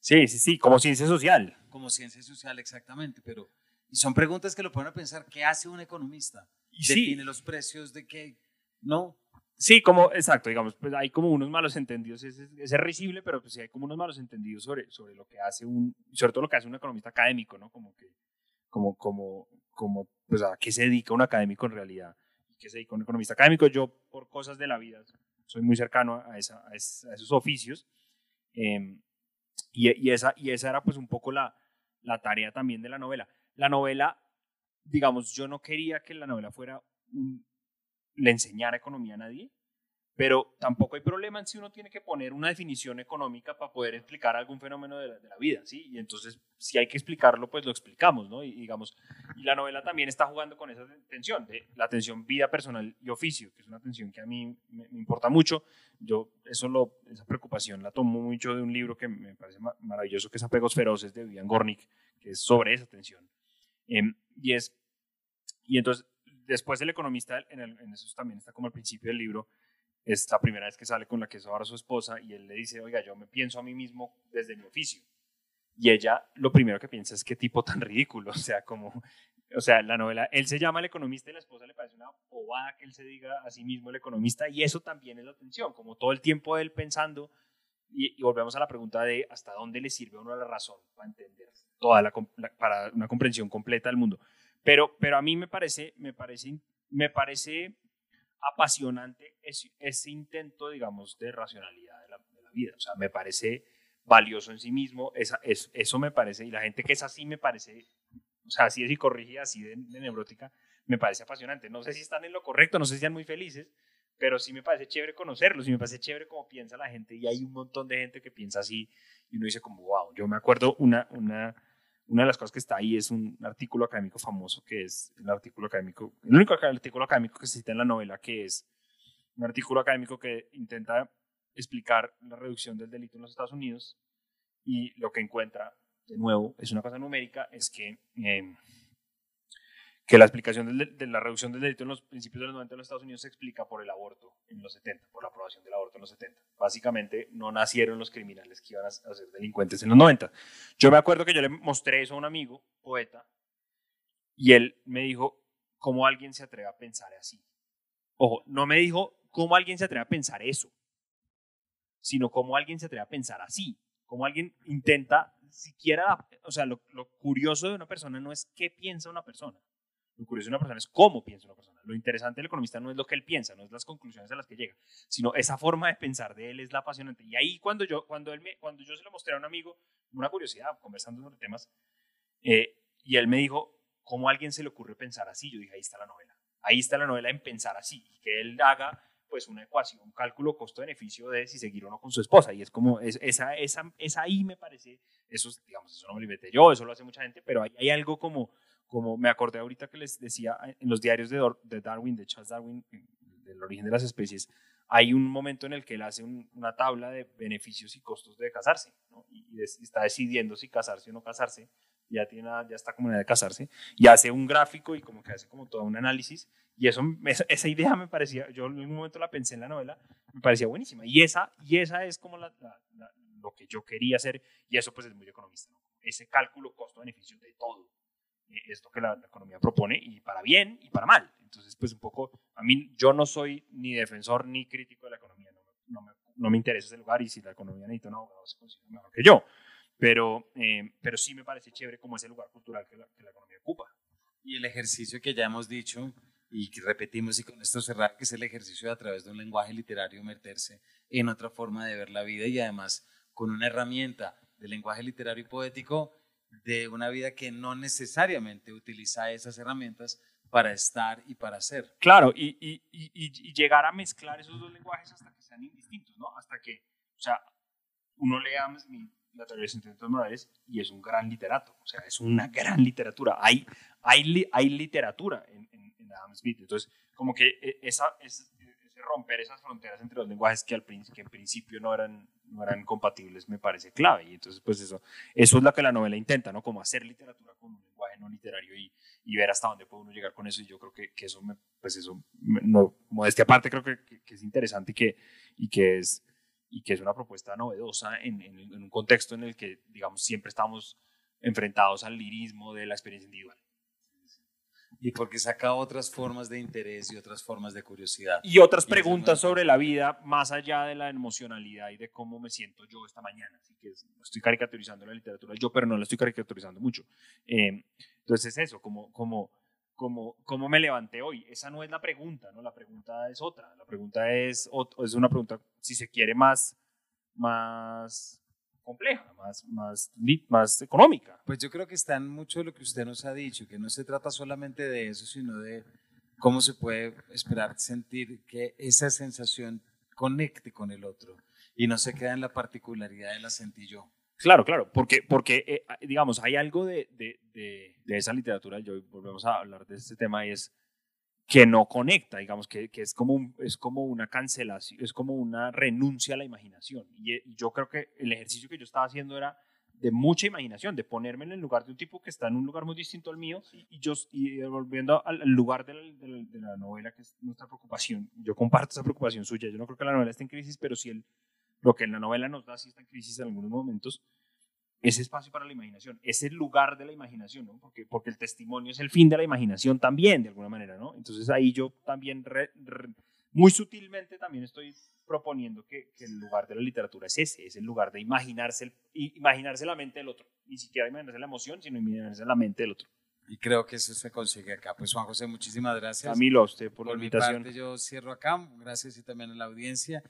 S3: Sí, sí, sí, como ciencia social.
S2: Como ciencia social, exactamente, pero y son preguntas que lo ponen a pensar, ¿qué hace un economista? ¿Define los precios de qué? ¿No?
S3: Sí, como, exacto, digamos, pues hay como unos malos entendidos, es, es, risible, pero pues sí hay como unos malos entendidos sobre, sobre lo que hace un, sobre todo lo que hace un economista académico, ¿no? Como que, como, como, como, pues a qué se dedica un académico en realidad, qué se dedica un economista académico. Yo, por cosas de la vida, soy muy cercano a, esa, a, esos oficios, em, y, y, esa, y esa era pues un poco la, la tarea también de la novela la novela, digamos, yo no quería que la novela fuera le enseñara economía a nadie, pero tampoco hay problema en si uno tiene que poner una definición económica para poder explicar algún fenómeno de la, vida, ¿sí? Y entonces, si hay que explicarlo, pues lo explicamos, ¿no? Y digamos, la novela también está jugando con esa tensión, de la tensión vida personal y oficio, que es una tensión que a mí me, importa mucho. Yo, eso lo, esa preocupación la tomo mucho de un libro que me parece maravilloso, que es Apegos Feroces, de Vivian Gornick, que es sobre esa tensión. Em, y es, y entonces, después el economista, en, en, eso también está como al principio del libro, es la primera vez que sale con la que es ahora su esposa y él le dice, oiga, yo me pienso a mí mismo desde mi oficio. Y ella lo primero que piensa es qué tipo tan ridículo, o sea, como, o sea, la novela, él se llama el economista y la esposa le parece una bobada que él se diga a sí mismo el economista y eso también es la atención, como todo el tiempo él pensando y, volvemos a la pregunta de hasta dónde le sirve a uno la razón para entender toda la, para una comprensión completa del mundo. Pero, pero a mí me parece, me parece, me parece apasionante ese, intento, digamos, de racionalidad de la, vida. O sea, me parece valioso en sí mismo. Esa, es, eso me parece, y la gente que es así me parece, o sea, así es y corrige, así de, de neurótica, me parece apasionante. No sé si están en lo correcto, no sé si están muy felices, pero sí me parece chévere conocerlos y me parece chévere cómo piensa la gente y hay un montón de gente que piensa así y uno dice como, wow, yo me acuerdo una, una, una de las cosas que está ahí es un artículo académico famoso que es el artículo académico, el único artículo académico que se cita en la novela que es un artículo académico que intenta explicar la reducción del delito en los Estados Unidos y lo que encuentra, de nuevo, es una cosa numérica, es que... Eh, que la explicación de, la reducción del delito en los principios de los 90 en los Estados Unidos se explica por el aborto en los 70, por la aprobación del aborto en los 70. Básicamente no nacieron los criminales que iban a, ser delincuentes en los 90. Yo me acuerdo que yo le mostré eso a un amigo, poeta, y él me dijo, ¿cómo alguien se atreve a pensar así? Ojo, no me dijo cómo alguien se atreve a pensar eso, sino cómo alguien se atreve a pensar así, cómo alguien intenta siquiera, o sea, lo curioso de una persona no es qué piensa una persona, lo curioso de una persona es cómo piensa una persona. Lo interesante del economista no es lo que él piensa, no es las conclusiones a las que llega, sino esa forma de pensar de él es la apasionante. Y ahí cuando yo, cuando él cuando yo se lo mostré a un amigo, una curiosidad, conversando sobre temas, eh, y él me dijo, ¿cómo a alguien se le ocurre pensar así? Yo dije, ahí está la novela. Ahí está la novela en pensar así. Y que él haga pues una ecuación, un cálculo costo-beneficio de si seguir o no con su esposa. Y es como, es, esa, esa, esa ahí me parece, eso, digamos, eso no me lo inventé yo, eso lo hace mucha gente, pero hay algo como como me acordé ahorita que les decía en los diarios de, Darwin, de Charles Darwin, del origen de las especies, hay un momento en el que él hace una tabla de beneficios y costos de casarse, y, está decidiendo si casarse o no casarse, ya, tiene, ya está como de casarse, y hace un gráfico y como que hace como todo un análisis, y eso, esa, idea me parecía, yo en un momento la pensé en la novela, me parecía buenísima, y esa, y esa es como lo que yo quería hacer, y eso pues es muy economista, ese cálculo costo-beneficio de todo esto que la, economía propone y para bien y para mal. Entonces, pues un poco, a mí yo no soy ni defensor ni crítico de la economía, no, me, no me, interesa ese lugar y si la economía necesita un abogado se considera mejor que yo. Pero, eh, pero sí me parece chévere como ese lugar cultural que la, que la economía ocupa.
S2: Y el ejercicio que ya hemos dicho y que repetimos y con esto cerrar, que es el ejercicio de a través de un lenguaje literario meterse en otra forma de ver la vida y además con una herramienta de lenguaje literario y poético de una vida que no necesariamente utiliza esas herramientas para estar y para ser.
S3: Claro, y, y, y, llegar a mezclar esos dos lenguajes hasta que sean indistintos, ¿no? Hasta que, o sea, uno lea la teoría de sentimientos morales y es un gran literato, o sea, es una gran literatura. Hay, hay, hay literatura en, en, Adam Smith, entonces, como que eh, esa, es, romper esas fronteras entre los lenguajes que, al, que en principio no eran, no eran compatibles me parece clave. Y entonces, pues eso, eso es lo que la novela intenta, ¿no? Como hacer literatura con un lenguaje no literario y, y ver hasta dónde puede uno llegar con eso. Y yo creo que, que eso, me, pues eso, no, modestia aparte, creo que, que, es interesante y que, y que es y que es una propuesta novedosa en, en, en un contexto en el que, digamos, siempre estamos enfrentados al lirismo de la experiencia individual
S2: y porque saca otras formas de interés y otras formas de curiosidad.
S3: Y otras preguntas sobre la vida más allá de la emocionalidad y de cómo me siento yo esta mañana. Así que estoy caricaturizando la literatura yo, pero no la estoy caricaturizando mucho. Eh, entonces es eso, como, como, como, cómo me levanté hoy. Esa no es la pregunta, ¿no? La pregunta es otra. La pregunta es, es una pregunta, si se quiere, más, más compleja, más, más, más económica.
S2: Pues yo creo que está en mucho de lo que usted nos ha dicho, que no se trata solamente de eso, sino de cómo se puede esperar sentir que esa sensación conecte con el otro y no se queda en la particularidad de la sentí yo.
S3: Claro, claro, porque, porque eh, digamos, hay algo de, de, de, de, esa literatura, yo volvemos a hablar de este tema, y es que no conecta, digamos, que, que es, como es como una cancelación, es como una renuncia a la imaginación. Y, yo creo que el ejercicio que yo estaba haciendo era de mucha imaginación, de ponerme en el lugar de un tipo que está en un lugar muy distinto al mío. Y yo y volviendo al, lugar de la, de, la, novela que es nuestra preocupación, yo comparto esa preocupación suya, yo no creo que la novela esté en crisis, pero si el, lo que en la novela nos da sí está en crisis en algunos momentos, ese espacio para la imaginación, ese lugar de la imaginación, ¿no? Porque, porque el testimonio es el fin de la imaginación también, de alguna manera, ¿no? Entonces ahí yo también, muy sutilmente también estoy proponiendo que, que, el lugar de la literatura es ese, es el lugar de imaginarse, imaginarse la mente del otro, ni siquiera imaginarse la emoción, sino imaginarse la mente del otro.
S2: Y creo que eso se consigue acá. Pues Juan José, muchísimas gracias.
S3: A mí lo usted por, la invitación.
S2: yo cierro acá. Gracias y también a la audiencia.